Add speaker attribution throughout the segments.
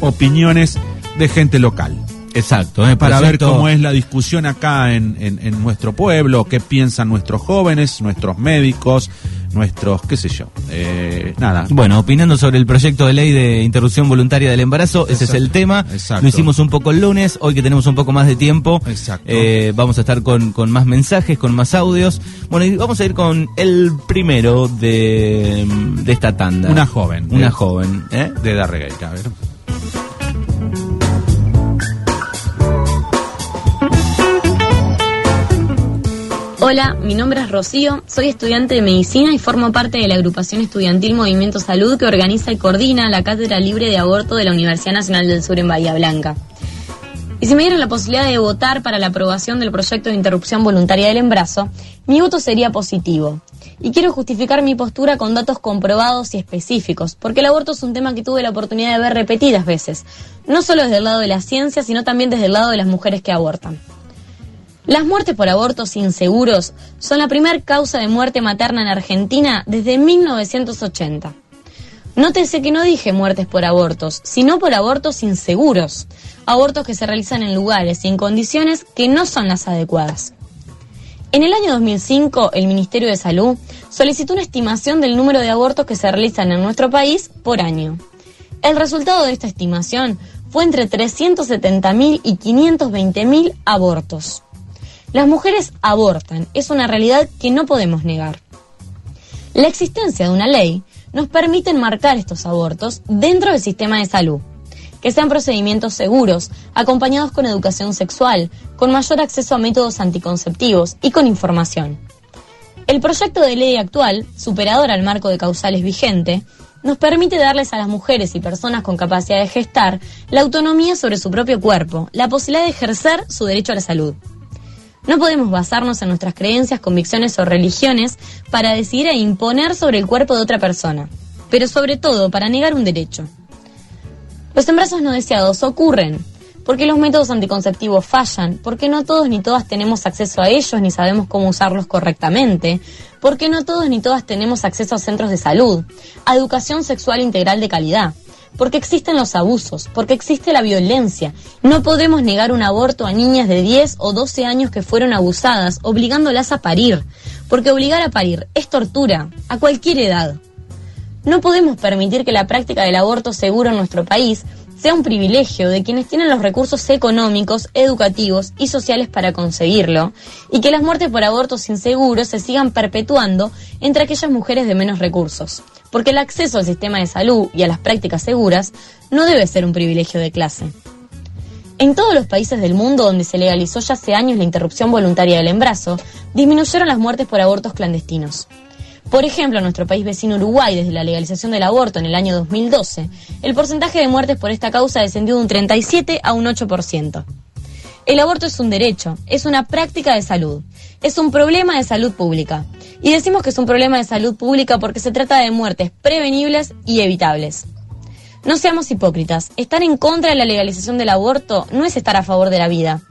Speaker 1: opiniones de gente local.
Speaker 2: Exacto, ¿eh?
Speaker 1: Para ver cómo es la discusión acá en, en- en nuestro pueblo, qué piensan nuestros jóvenes, nuestros médicos, nuestros, qué sé yo. Eh, nada.
Speaker 2: Bueno, opinando sobre el proyecto de ley de interrupción voluntaria del embarazo, ese es el tema.
Speaker 1: Exacto.
Speaker 2: Lo hicimos un poco el lunes, hoy que tenemos un poco más de tiempo,
Speaker 1: Exacto.
Speaker 2: eh, vamos a estar con, con más mensajes, con más audios. Bueno, y vamos a ir con el primero de, de esta tanda.
Speaker 1: Una joven.
Speaker 2: Una
Speaker 1: de-
Speaker 2: joven, ¿eh?
Speaker 1: De Darregueira, a ver.
Speaker 3: Hola, mi nombre es Rocío, soy estudiante de medicina y formo parte de la agrupación estudiantil Movimiento Salud que organiza y coordina la Cátedra Libre de Aborto de la Universidad Nacional del Sur en Bahía Blanca. Y si me dieran la posibilidad de votar para la aprobación del proyecto de interrupción voluntaria del embarazo, mi voto sería positivo. Y quiero justificar mi postura con datos comprobados y específicos, porque el aborto es un tema que tuve la oportunidad de ver repetidas veces, no solo desde el lado de la ciencia, sino también desde el lado de las mujeres que abortan. Las muertes por abortos inseguros son la primera causa de muerte materna en Argentina desde 1980. Nótese que no dije muertes por abortos, sino por abortos inseguros, abortos que se realizan en lugares y en condiciones que no son las adecuadas. En el año 2005, el Ministerio de Salud solicitó una estimación del número de abortos que se realizan en nuestro país por año. El resultado de esta estimación fue entre 370.000 y 520.000 abortos. Las mujeres abortan, es una realidad que no podemos negar. La existencia de una ley nos permite enmarcar estos abortos dentro del sistema de salud, que sean procedimientos seguros, acompañados con educación sexual, con mayor acceso a métodos anticonceptivos y con información. El proyecto de ley actual, superador al marco de causales vigente, nos permite darles a las mujeres y personas con capacidad de gestar la autonomía sobre su propio cuerpo, la posibilidad de ejercer su derecho a la salud. No podemos basarnos en nuestras creencias, convicciones o religiones para decidir e imponer sobre el cuerpo de otra persona, pero sobre todo para negar un derecho. Los embarazos no deseados ocurren porque los métodos anticonceptivos fallan, porque no todos ni todas tenemos acceso a ellos ni sabemos cómo usarlos correctamente, porque no todos ni todas tenemos acceso a centros de salud, a educación sexual integral de calidad, porque existen los abusos, porque existe la violencia. No podemos negar un aborto a niñas de 10 o 12 años que fueron abusadas, obligándolas a parir, porque obligar a parir es tortura, a cualquier edad. No podemos permitir que la práctica del aborto seguro en nuestro país sea un privilegio de quienes tienen los recursos económicos, educativos y sociales para conseguirlo, y que las muertes por abortos inseguros se sigan perpetuando entre aquellas mujeres de menos recursos, porque el acceso al sistema de salud y a las prácticas seguras no debe ser un privilegio de clase. En todos los países del mundo donde se legalizó ya hace años la interrupción voluntaria del embarazo, disminuyeron las muertes por abortos clandestinos. Por ejemplo, en nuestro país vecino Uruguay, desde la legalización del aborto en el año 2012, el porcentaje de muertes por esta causa descendió de un 37 a un 8%. El aborto es un derecho, es una práctica de salud, es un problema de salud pública. Y decimos que es un problema de salud pública porque se trata de muertes prevenibles y evitables. No seamos hipócritas. Estar en contra de la legalización del aborto no es estar a favor de la vida.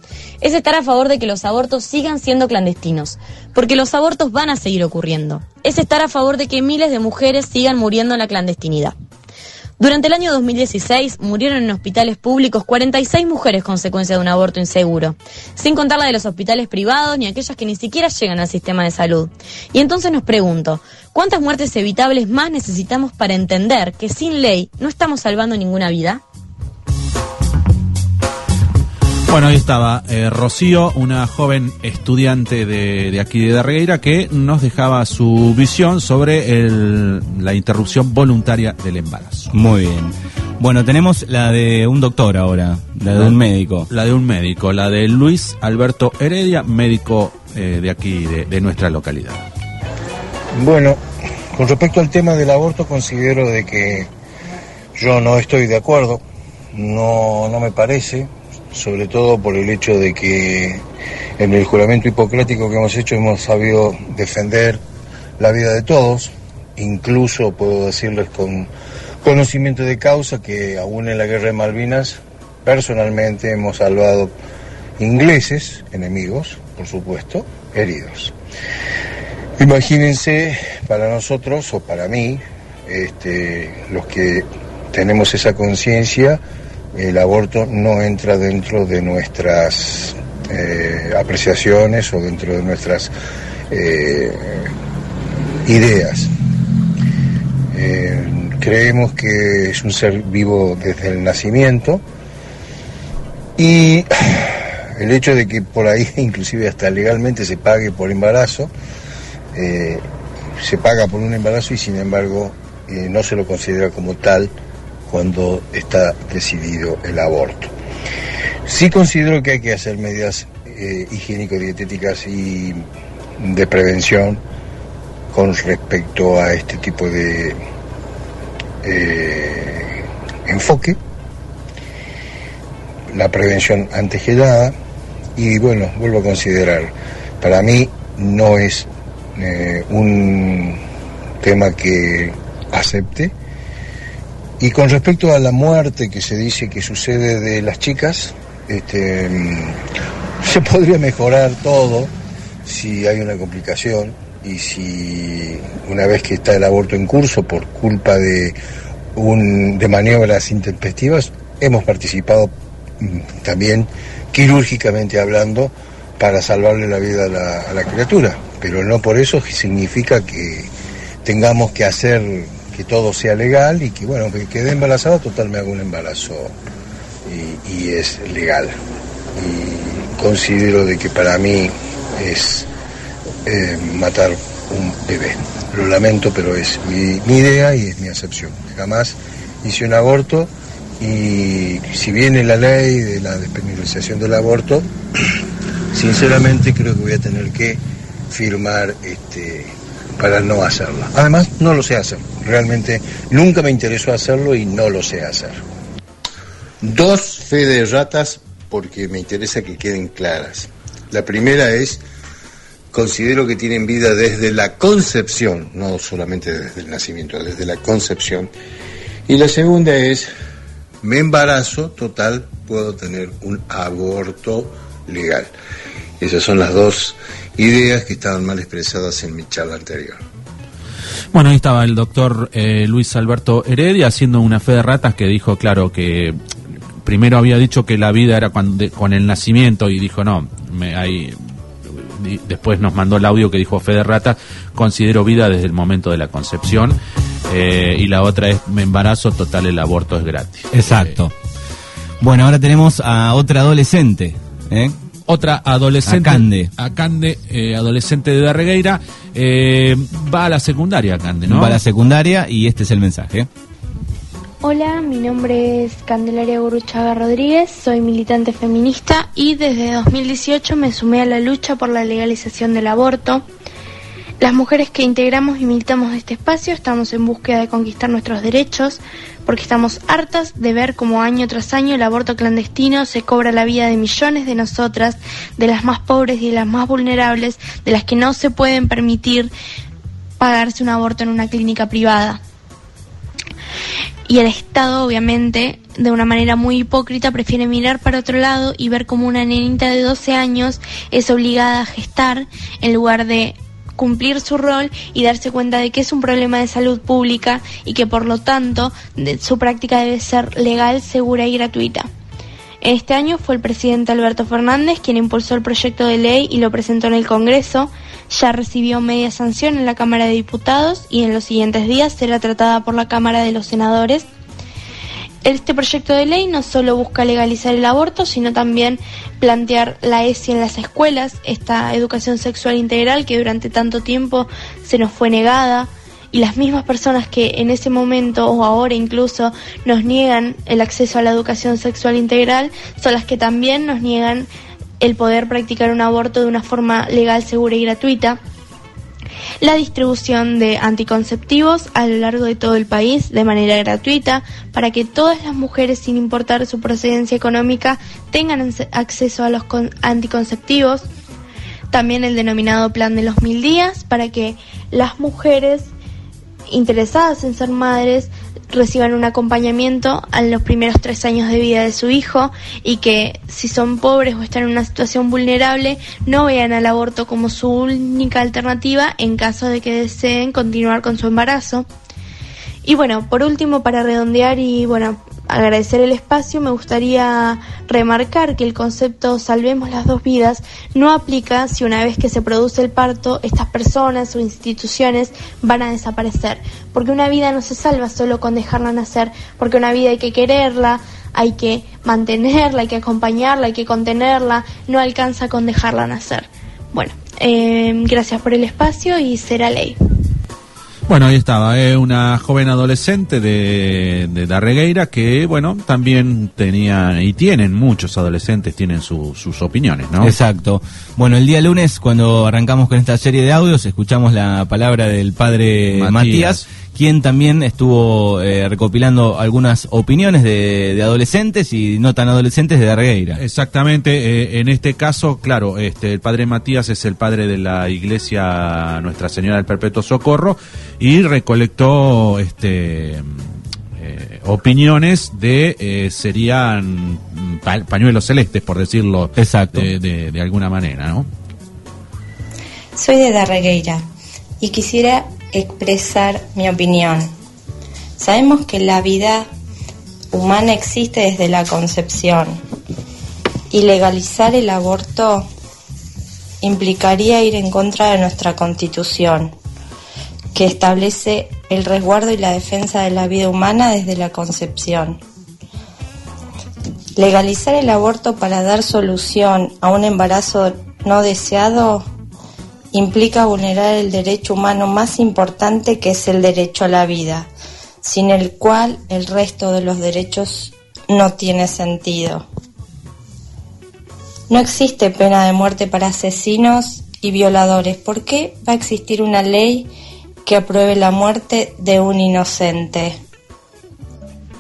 Speaker 3: Es estar a favor de que los abortos sigan siendo clandestinos. Porque los abortos van a seguir ocurriendo. Es estar a favor de que miles de mujeres sigan muriendo en la clandestinidad. Durante el año 2016 murieron en hospitales públicos 46 mujeres consecuencia de un aborto inseguro, sin contar la de los hospitales privados ni aquellas que ni siquiera llegan al sistema de salud. Y entonces nos pregunto, ¿cuántas muertes evitables más necesitamos para entender que sin ley no estamos salvando ninguna vida?
Speaker 1: Bueno, ahí estaba eh, Rocío, una joven estudiante de, de aquí de Darregueira, que nos dejaba su visión sobre el- la interrupción voluntaria del embarazo.
Speaker 2: Muy bien. Bueno, tenemos la de un doctor ahora, la de un médico.
Speaker 1: La de un médico, la de Luis Alberto Heredia, médico eh, de aquí, de, de nuestra localidad.
Speaker 4: Bueno, con respecto al tema del aborto, considero de que yo no estoy de acuerdo, no, no me parece, sobre todo por el hecho de que en el juramento hipocrático que hemos hecho hemos sabido defender la vida de todos, incluso puedo decirles con conocimiento de causa que aún en la guerra de Malvinas personalmente hemos salvado ingleses, enemigos, por supuesto, heridos. Imagínense para nosotros o para mí, este, los que tenemos esa conciencia el aborto no entra dentro de nuestras eh, apreciaciones o dentro de nuestras eh, ideas. Eh, creemos que es un ser vivo desde el nacimiento y el hecho de que por ahí inclusive hasta legalmente se pague por embarazo, se paga por un embarazo y sin embargo no se lo considera como tal cuando está decidido el aborto. Sí considero que hay que hacer medidas eh, higiénico-dietéticas y de prevención con respecto a este tipo de eh, enfoque, la prevención antegelada y bueno, vuelvo a considerar, para mí no es eh, un tema que acepte, y con respecto a la muerte que se dice que sucede de las chicas, este, mm, se podría mejorar todo si hay una complicación y si una vez que está el aborto en curso por culpa de, un, de maniobras intempestivas, hemos participado mm, también quirúrgicamente hablando para salvarle la vida a la, a la criatura, pero no por eso significa que tengamos que hacer que todo sea legal y que, bueno, que quede embarazada, total me hago un embarazo y, es legal. Y considero de que para mí es eh, matar un bebé. Lo lamento, pero es mi, mi idea y es mi acepción. Jamás hice un aborto y si viene la ley de la despenalización del aborto, sinceramente creo que voy a tener que firmar este para no hacerla. Además, no lo sé hacer. Realmente nunca me interesó hacerlo y no lo sé hacer. Dos fe de ratas porque me interesa que queden claras. La primera es, considero que tienen vida desde la concepción, no solamente desde el nacimiento, desde la concepción. Y la segunda es, me embarazo, total, puedo tener un aborto legal. Esas son las dos ideas que estaban mal expresadas en mi charla anterior.
Speaker 1: Bueno, ahí estaba el doctor eh, Luis Alberto Heredia haciendo una fe de ratas que dijo, claro, que primero había dicho que la vida era con el nacimiento y dijo, no, me, hay, después nos mandó el audio que dijo fe de ratas, considero vida desde el momento de la concepción. Eh, y la otra es me embarazo, total el aborto es gratis.
Speaker 2: Exacto. bueno, ahora tenemos a otra adolescente. ¿eh?
Speaker 1: Otra adolescente.
Speaker 2: Acande.
Speaker 1: Acande, eh, adolescente de Darregueira. Eh, va a la secundaria, Acande, ¿no?
Speaker 2: Va a la secundaria y este es el mensaje.
Speaker 5: Hola, mi nombre es Candelaria Guruchaga Rodríguez, soy militante feminista y desde 2018 me sumé a la lucha por la legalización del aborto. Las mujeres que integramos y militamos este espacio estamos en búsqueda de conquistar nuestros derechos, porque estamos hartas de ver cómo año tras año el aborto clandestino se cobra la vida de millones de nosotras, de las más pobres y de las más vulnerables, de las que no se pueden permitir pagarse un aborto en una clínica privada. Y el Estado, obviamente, de una manera muy hipócrita, prefiere mirar para otro lado y ver cómo una nenita de 12 años es obligada a gestar en lugar de cumplir su rol y darse cuenta de que es un problema de salud pública y que por lo tanto su práctica debe ser legal, segura y gratuita. Este año fue el presidente Alberto Fernández quien impulsó el proyecto de ley y lo presentó en el Congreso. Ya recibió media sanción en la Cámara de Diputados y en los siguientes días será tratada por la Cámara de los Senadores este proyecto de ley no solo busca legalizar el aborto, sino también plantear la ESI en las escuelas, esta educación sexual integral que durante tanto tiempo se nos fue negada y las mismas personas que en ese momento o ahora incluso nos niegan el acceso a la educación sexual integral son las que también nos niegan el poder practicar un aborto de una forma legal, segura y gratuita la distribución de anticonceptivos a lo largo de todo el país de manera gratuita para que todas las mujeres, sin importar su procedencia económica, tengan acceso a los anticonceptivos. También el denominado plan de los mil días para que las mujeres interesadas en ser madres reciban un acompañamiento en los primeros tres años de vida de su hijo y que si son pobres o están en una situación vulnerable no vean al aborto como su única alternativa en caso de que deseen continuar con su embarazo. Y bueno, por último, para redondear y bueno, agradecer el espacio, me gustaría remarcar que el concepto salvemos las dos vidas no aplica si una vez que se produce el parto, estas personas o instituciones van a desaparecer. Porque una vida no se salva solo con dejarla nacer, porque una vida hay que quererla, hay que mantenerla, hay que acompañarla, hay que contenerla, no alcanza con dejarla nacer. Bueno, eh, gracias por el espacio y será ley.
Speaker 1: Bueno, ahí estaba, eh, una joven adolescente de, de Darregueira que, bueno, también tenía y tienen muchos adolescentes, tienen sus opiniones, ¿no?
Speaker 2: Exacto. Bueno, el día lunes, cuando arrancamos con esta serie de audios, escuchamos la palabra del padre Matías quien también estuvo eh, recopilando algunas opiniones de, adolescentes y no tan adolescentes de Darreira.
Speaker 1: Exactamente, eh, en este caso, claro, este, el padre Matías es el padre de la iglesia Nuestra Señora del Perpetuo Socorro y recolectó este eh, opiniones de serían pañuelos celestes, por decirlo
Speaker 2: Exacto.
Speaker 1: De, de alguna manera, ¿no?
Speaker 6: Soy de Darregueira y quisiera expresar mi opinión. Sabemos que la vida humana existe desde la concepción y legalizar el aborto implicaría ir en contra de nuestra constitución, que establece el resguardo y la defensa de la vida humana desde la concepción. Legalizar el aborto para dar solución a un embarazo no deseado implica vulnerar el derecho humano más importante que es el derecho a la vida, sin el cual el resto de los derechos no tiene sentido. No existe pena de muerte para asesinos y violadores. ¿Por qué va a existir una ley que apruebe la muerte de un inocente?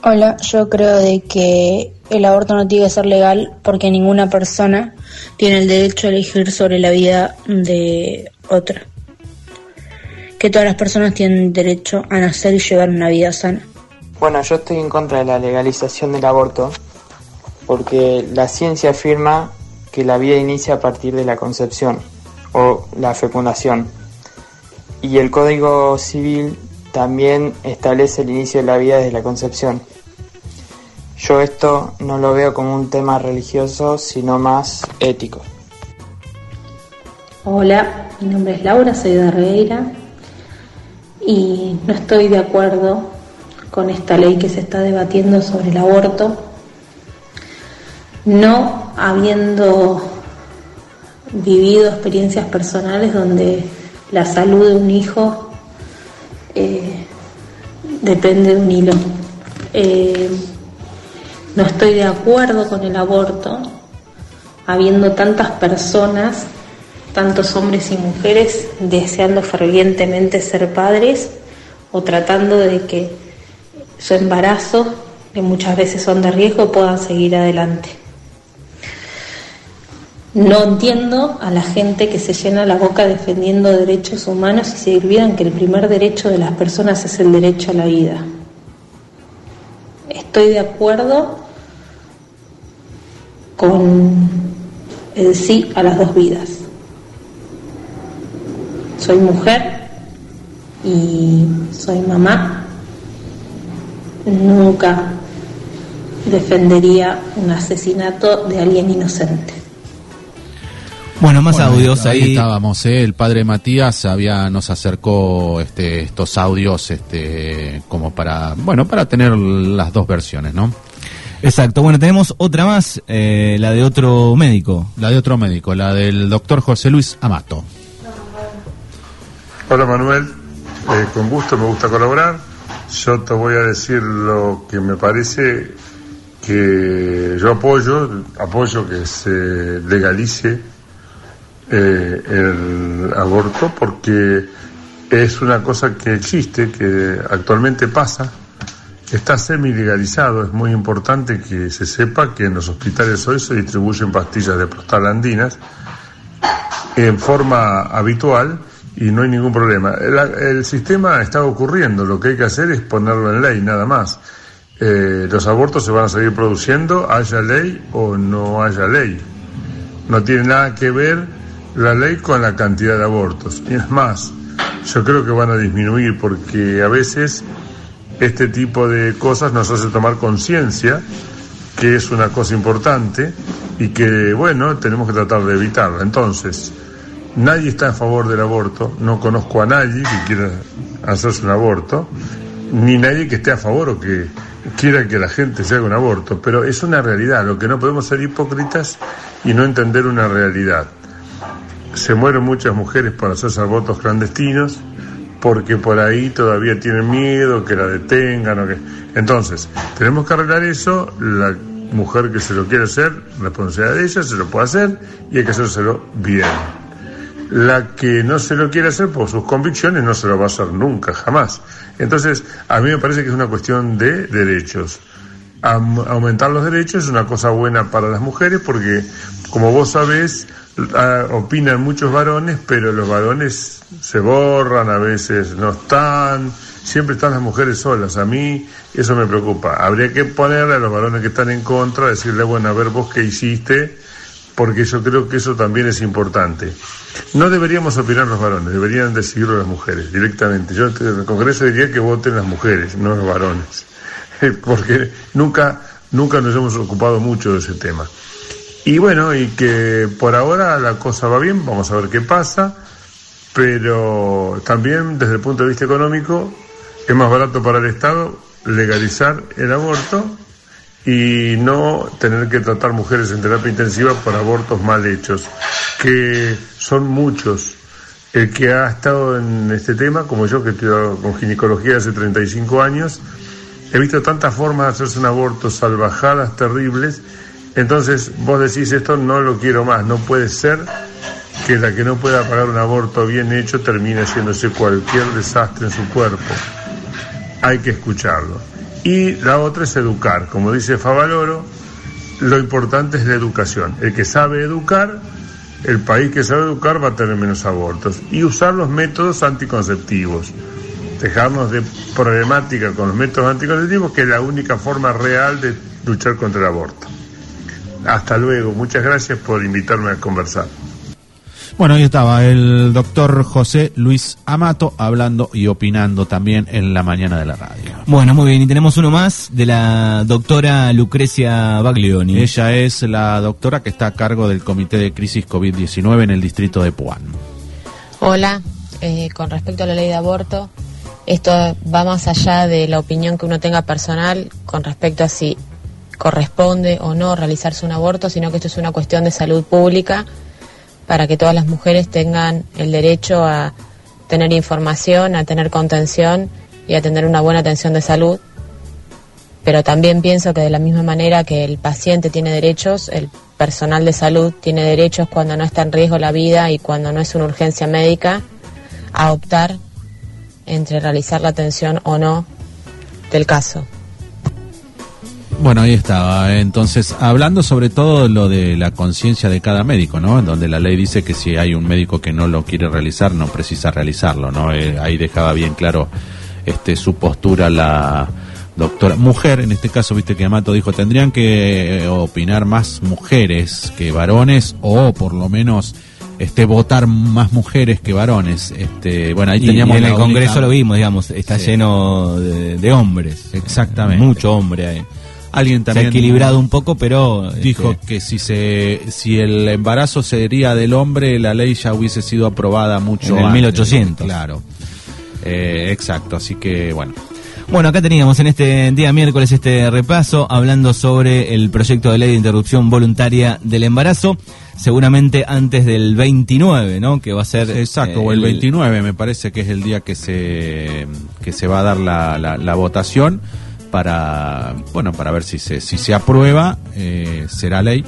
Speaker 7: Hola, yo creo de que el aborto no tiene que ser legal porque ninguna persona tiene el derecho a elegir sobre la vida de otra. Que todas las personas tienen derecho a nacer y llevar una vida sana.
Speaker 8: Bueno, yo estoy en contra de la legalización del aborto porque la ciencia afirma que la vida inicia a partir de la concepción o la fecundación. Y el Código Civil también establece el inicio de la vida desde la concepción. Yo esto no lo veo como un tema religioso, sino más ético.
Speaker 9: Hola, mi nombre es Laura, soy de y no estoy de acuerdo con esta ley que se está debatiendo sobre el aborto, no habiendo vivido experiencias personales donde la salud de un hijo eh, depende de un hilo. Eh, no estoy de acuerdo con el aborto, habiendo tantas personas, tantos hombres y mujeres deseando fervientemente ser padres o tratando de que su embarazo, que muchas veces son de riesgo, puedan seguir adelante. No entiendo a la gente que se llena la boca defendiendo derechos humanos y se olvidan que el primer derecho de las personas es el derecho a la vida. Estoy de acuerdo con el sí a las dos vidas. Soy mujer y soy mamá. Nunca defendería un asesinato de alguien inocente.
Speaker 2: Bueno, más audios
Speaker 1: ahí. estábamos, ¿eh? el padre Matías había nos acercó este, estos audios este, como para, bueno, para tener las dos versiones, ¿no?
Speaker 2: Exacto, bueno, tenemos otra más, eh, la de otro médico.
Speaker 1: La de otro médico, la del doctor José Luis Amato.
Speaker 10: Hola Manuel, eh, con gusto me gusta colaborar. Yo te voy a decir lo que me parece que yo apoyo, apoyo que se legalice eh, el aborto porque es una cosa que existe, que actualmente pasa Está semi-legalizado, es muy importante que se sepa que en los hospitales hoy se distribuyen pastillas de prostalandinas en forma habitual y no hay ningún problema. El, sistema está ocurriendo, lo que hay que hacer es ponerlo en ley, nada más. Eh, los abortos se van a seguir produciendo, haya ley o no haya ley. No tiene nada que ver la ley con la cantidad de abortos. Y es más, yo creo que van a disminuir porque a veces este tipo de cosas nos hace tomar conciencia que es una cosa importante y que, bueno, tenemos que tratar de evitarla. Entonces, nadie está a favor del aborto, no conozco a nadie que quiera hacerse un aborto, ni nadie que esté a favor o que quiera que la gente se haga un aborto, pero es una realidad, lo que no podemos ser hipócritas y no entender una realidad. Se mueren muchas mujeres por hacerse abortos clandestinos porque por ahí todavía tienen miedo que la detengan o que... Entonces, tenemos que arreglar eso, la mujer que se lo quiere hacer, responsabilidad de ella, se lo puede hacer y hay que hacérselo bien. La que no se lo quiere hacer por sus convicciones no se lo va a hacer nunca, jamás. Entonces, a mí me parece que es una cuestión de derechos. aumentar los derechos es una cosa buena para las mujeres porque, como vos sabés, opinan muchos varones, pero los varones se borran, a veces no están, siempre están las mujeres solas. A mí eso me preocupa. Habría que ponerle a los varones que están en contra, decirle, bueno, a ver vos qué hiciste, porque yo creo que eso también es importante. No deberíamos opinar los varones, deberían decidirlo las mujeres directamente. Yo en el Congreso diría que voten las mujeres, no los varones, porque nunca, nunca nos hemos ocupado mucho de ese tema. Y bueno, y que por ahora la cosa va bien, vamos a ver qué pasa, pero también desde el punto de vista económico es más barato para el Estado legalizar el aborto y no tener que tratar mujeres en terapia intensiva por abortos mal hechos, que son muchos. El que ha estado en este tema, como yo que estoy con ginecología hace 35 años, he visto tantas formas de hacerse un aborto, salvajadas, terribles, entonces vos decís esto no lo quiero más, no puede ser que la que no pueda pagar un aborto bien hecho termine haciéndose cualquier desastre en su cuerpo. Hay que escucharlo. Y la otra es educar. Como dice Favaloro, lo importante es la educación. El que sabe educar, el país que sabe educar va a tener menos abortos. Y usar los métodos anticonceptivos. Dejarnos de problemática con los métodos anticonceptivos, que es la única forma real de luchar contra el aborto. Hasta luego. Muchas gracias por invitarme a conversar.
Speaker 1: Bueno, ahí estaba el doctor José Luis Amato hablando y opinando también en la mañana de la radio.
Speaker 2: Bueno, muy bien, y tenemos uno más de la doctora Lucrecia Baglioni.
Speaker 1: Ella es la doctora que está a cargo del Comité de Crisis COVID-19 en el distrito de Puan.
Speaker 11: Hola, eh, con respecto a la ley de aborto, esto va más allá de la opinión que uno tenga personal con respecto a si corresponde o no realizarse un aborto, sino que esto es una cuestión de salud pública para que todas las mujeres tengan el derecho a tener información, a tener contención y a tener una buena atención de salud. Pero también pienso que de la misma manera que el paciente tiene derechos, el personal de salud tiene derechos cuando no está en riesgo la vida y cuando no es una urgencia médica a optar entre realizar la atención o no del caso.
Speaker 1: Bueno, ahí estaba. Entonces, hablando sobre todo lo de la conciencia de cada médico, ¿no? En donde la ley dice que si hay un médico que no lo quiere realizar, no precisa realizarlo, ¿no? Eh, ahí dejaba bien claro este su postura la doctora mujer, en este caso, viste que Amato dijo, tendrían que eh, opinar más mujeres que varones o por lo menos este votar más mujeres que varones. Este, bueno, ahí teníamos
Speaker 2: en el Congreso lo vimos, digamos, está lleno de, de, hombres.
Speaker 1: Exactamente.
Speaker 2: Mucho hombre ahí.
Speaker 1: Alguien también
Speaker 2: se ha equilibrado un poco, pero
Speaker 1: dijo este, que si se si el embarazo sería del hombre, la ley ya hubiese sido aprobada mucho
Speaker 2: en el 1800.
Speaker 1: Claro. Eh, exacto, así que bueno.
Speaker 2: Bueno, acá teníamos en este día miércoles este repaso hablando sobre el proyecto de ley de interrupción voluntaria del embarazo, seguramente antes del 29, ¿no? Que va a ser
Speaker 1: exacto, o el 29 me parece que es el día que se que se va a dar la, la votación para bueno para ver si se si se aprueba eh, será ley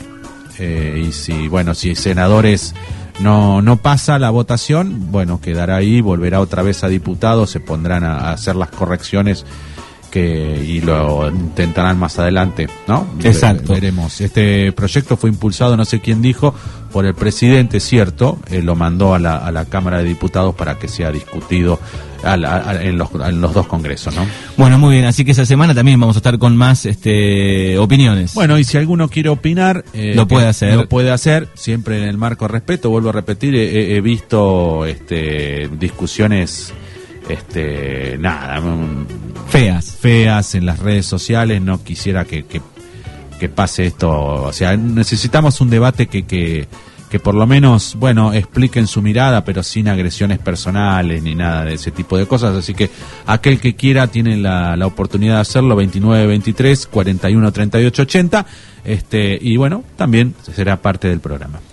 Speaker 1: eh, y si bueno si senadores no no pasa la votación bueno quedará ahí volverá otra vez a diputados se pondrán a hacer las correcciones que y lo intentarán más adelante, ¿no?
Speaker 2: Exacto.
Speaker 1: Veremos. Este proyecto fue impulsado, no sé quién dijo, por el presidente, cierto, eh, lo mandó a la, a la Cámara de Diputados para que sea discutido en, los, en, los, dos congresos, ¿no?
Speaker 2: Bueno, muy bien, así que esa semana también vamos a estar con más este, opiniones.
Speaker 1: Bueno, y si alguno quiere opinar,
Speaker 2: eh, lo puede hacer.
Speaker 1: Lo puede hacer, siempre en el marco de respeto, vuelvo a repetir, he, he visto este, discusiones este, nada, mm,
Speaker 2: feas.
Speaker 1: Feas en las redes sociales, no quisiera que, que, que pase esto, o sea, necesitamos un debate que, que, que por lo menos, bueno, expliquen su mirada, pero sin agresiones personales ni nada de ese tipo de cosas. Así que aquel que quiera tiene la, la oportunidad de hacerlo, 29 23 41 38 80. Este, y bueno, también será parte del programa.